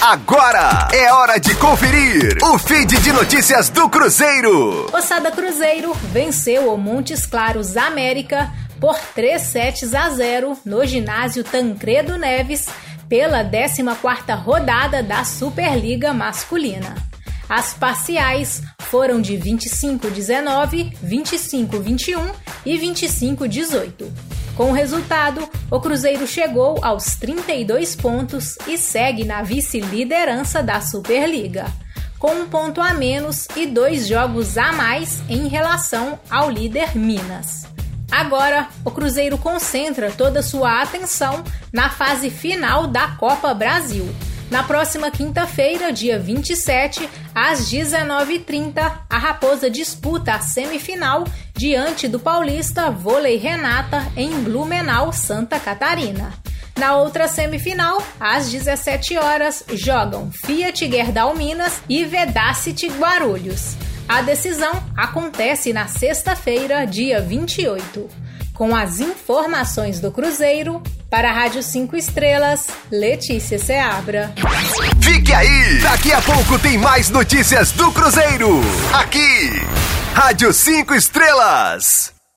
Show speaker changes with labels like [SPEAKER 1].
[SPEAKER 1] Agora é hora de conferir o feed de notícias do Cruzeiro.
[SPEAKER 2] Ossada Cruzeiro venceu o Montes Claros América por 3 sets a 0 no ginásio Tancredo Neves pela 14ª rodada da Superliga Masculina. As parciais foram de 25-19, 25-21 e 25-18. Com o resultado, o Cruzeiro chegou aos 32 pontos e segue na vice-liderança da Superliga, com um ponto a menos e dois jogos a mais em relação ao líder Minas. Agora, o Cruzeiro concentra toda sua atenção na fase final da Copa Brasil. Na próxima quinta-feira, dia 27, às 19h30, a Raposa disputa a semifinal diante do Paulista Vôlei Renata em Blumenau, Santa Catarina. Na outra semifinal, às 17 horas, jogam Fiat Gerdau Minas e Vedacity Guarulhos. A decisão acontece na sexta-feira, dia 28. Com as informações do Cruzeiro, para a Rádio 5 Estrelas, Letícia Seabra.
[SPEAKER 1] Fique aí! Daqui a pouco tem mais notícias do Cruzeiro. Aqui, Rádio 5 Estrelas.